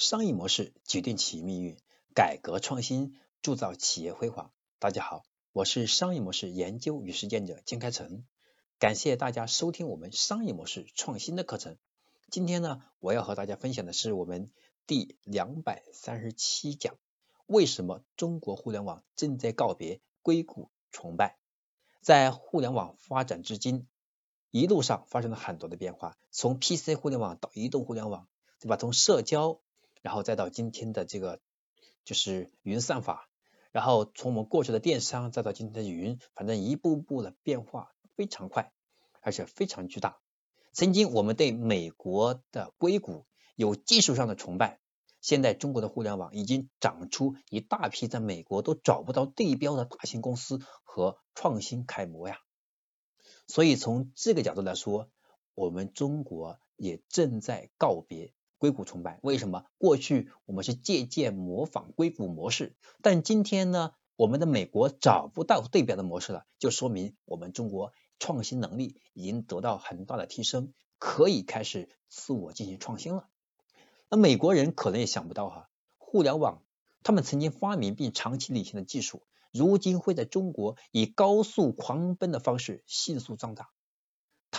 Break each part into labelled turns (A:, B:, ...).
A: 商业模式决定企业命运，改革创新铸造企业辉煌。大家好，我是商业模式研究与实践者金开成，感谢大家收听我们商业模式创新的课程。今天呢，我要和大家分享的是我们第两百三十七讲：为什么中国互联网正在告别硅谷崇拜？在互联网发展至今，一路上发生了很多的变化，从 PC 互联网到移动互联网，对吧？从社交然后再到今天的这个就是云算法，然后从我们过去的电商再到今天的云，反正一步步的变化非常快，而且非常巨大。曾经我们对美国的硅谷有技术上的崇拜，现在中国的互联网已经长出一大批在美国都找不到对标的大型公司和创新楷模呀。所以从这个角度来说，我们中国也正在告别。硅谷崇拜，为什么？过去我们是借鉴模仿硅谷模式，但今天呢，我们的美国找不到对标的模式了，就说明我们中国创新能力已经得到很大的提升，可以开始自我进行创新了。那美国人可能也想不到哈，互联网他们曾经发明并长期领先的技术，如今会在中国以高速狂奔的方式迅速壮大。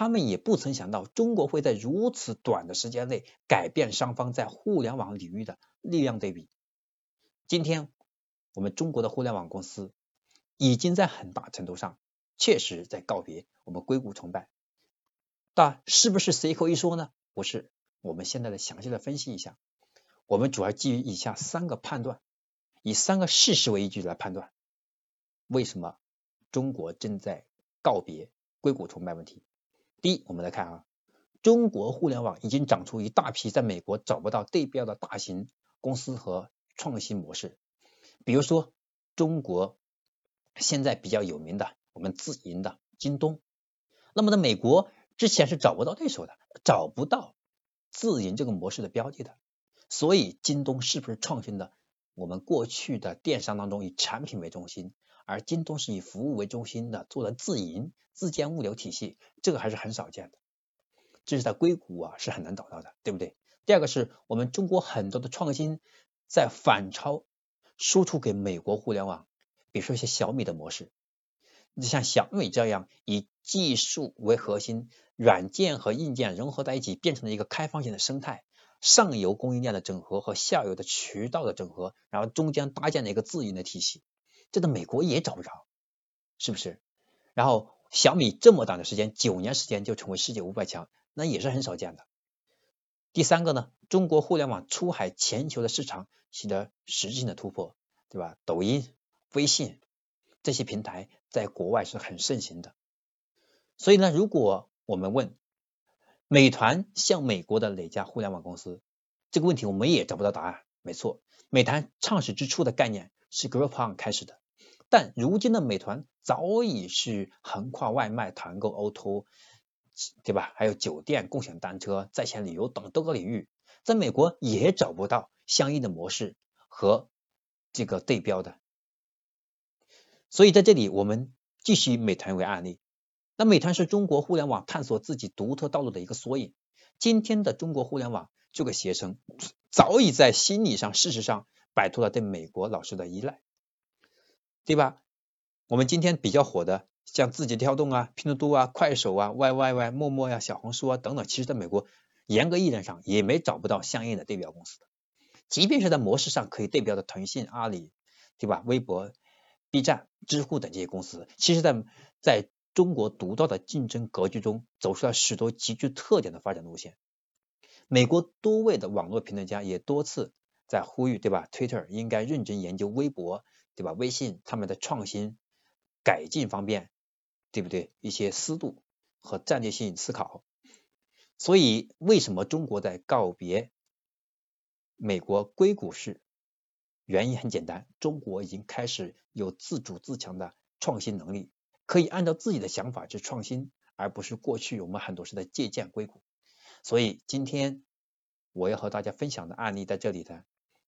A: 他们也不曾想到，中国会在如此短的时间内改变双方在互联网领域的力量对比。今天，我们中国的互联网公司已经在很大程度上确实在告别我们硅谷崇拜。但是不是随口一说呢？不是，我们现在的详细的分析一下。我们主要基于以下三个判断，以三个事实为依据来判断，为什么中国正在告别硅谷崇拜问题。第一，我们来看啊，中国互联网已经长出一大批在美国找不到对标的大型公司和创新模式。比如说，中国现在比较有名的我们自营的京东，那么在美国之前是找不到对手的，找不到自营这个模式的标的的。所以，京东是不是创新的？我们过去的电商当中以产品为中心。而京东是以服务为中心的，做了自营、自建物流体系，这个还是很少见的。这是在硅谷啊是很难找到的，对不对？第二个是我们中国很多的创新在反超输出给美国互联网，比如说一些小米的模式，你像小米这样以技术为核心，软件和硬件融合在一起，变成了一个开放性的生态，上游供应链的整合和下游的渠道的整合，然后中间搭建了一个自营的体系。这在美国也找不着，是不是？然后小米这么短的时间，九年时间就成为世界五百强，那也是很少见的。第三个呢，中国互联网出海全球的市场取得实质性的突破，对吧？抖音、微信这些平台在国外是很盛行的。所以呢，如果我们问美团像美国的哪家互联网公司，这个问题我们也找不到答案。没错，美团创始之初的概念是 Groupon 开始的。但如今的美团早已是横跨外卖、团购、O2O，对吧？还有酒店、共享单车、在线旅游等多个领域，在美国也找不到相应的模式和这个对标的。所以在这里，我们继续以美团为案例。那美团是中国互联网探索自己独特道路的一个缩影。今天的中国互联网这个携程，早已在心理上、事实上摆脱了对美国老师的依赖。对吧？我们今天比较火的，像字节跳动啊、拼多多啊、快手啊、Y Y Y、陌陌呀、小红书啊等等，其实在美国严格意义上也没找不到相应的对标公司。即便是在模式上可以对标的腾讯、阿里，对吧？微博、B 站、知乎等这些公司，其实在在中国独到的竞争格局中，走出了许多极具特点的发展路线。美国多位的网络评论家也多次在呼吁，对吧？Twitter 应该认真研究微博。对吧？微信他们的创新改进方面，对不对？一些思路和战略性思考。所以，为什么中国在告别美国硅谷式？原因很简单，中国已经开始有自主自强的创新能力，可以按照自己的想法去创新，而不是过去我们很多是在借鉴硅谷。所以，今天我要和大家分享的案例在这里呢，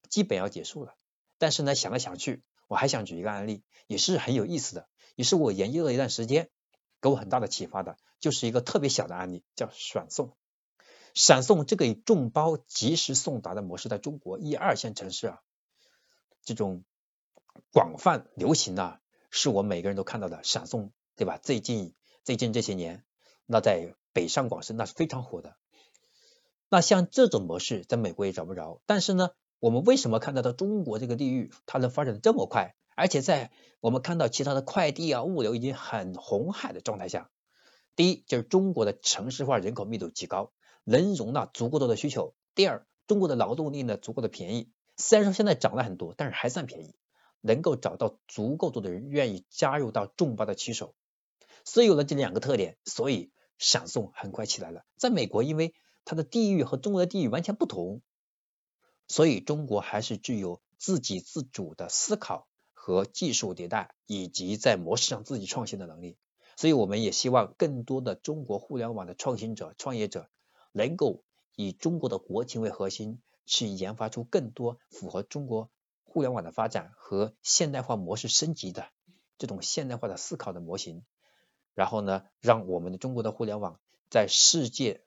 A: 基本要结束了。但是呢，想来想去。我还想举一个案例，也是很有意思的，也是我研究了一段时间，给我很大的启发的，就是一个特别小的案例，叫闪送。闪送这个以众包及时送达的模式，在中国一二线城市啊，这种广泛流行啊，是我每个人都看到的闪送，对吧？最近最近这些年，那在北上广深那是非常火的。那像这种模式，在美国也找不着。但是呢，我们为什么看得到中国这个地域，它能发展的这么快？而且在我们看到其他的快递啊、物流已经很红海的状态下，第一就是中国的城市化人口密度极高，能容纳足够多的需求。第二，中国的劳动力呢足够的便宜，虽然说现在涨了很多，但是还算便宜，能够找到足够多的人愿意加入到众包的骑手。所以有了这两个特点，所以闪送很快起来了。在美国，因为它的地域和中国的地域完全不同，所以中国还是具有自给自主的思考和技术迭代，以及在模式上自己创新的能力。所以我们也希望更多的中国互联网的创新者、创业者，能够以中国的国情为核心，去研发出更多符合中国互联网的发展和现代化模式升级的这种现代化的思考的模型。然后呢，让我们的中国的互联网在世界。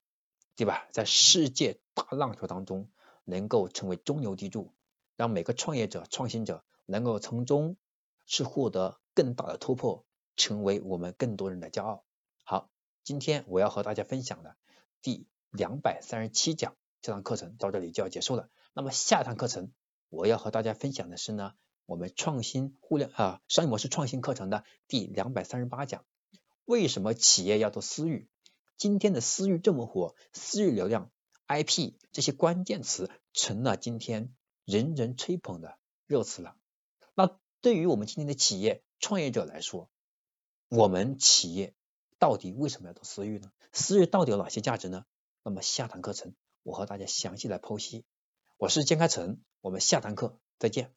A: 对吧？在世界大浪潮当中，能够成为中流砥柱，让每个创业者、创新者能够从中是获得更大的突破，成为我们更多人的骄傲。好，今天我要和大家分享的第两百三十七讲这堂课程到这里就要结束了。那么下堂课程我要和大家分享的是呢，我们创新互联啊商业模式创新课程的第两百三十八讲，为什么企业要做私域？今天的私域这么火，私域流量、IP 这些关键词成了今天人人吹捧的热词了。那对于我们今天的企业创业者来说，我们企业到底为什么要做私域呢？私域到底有哪些价值呢？那么下堂课程我和大家详细来剖析。我是江开成，我们下堂课再见。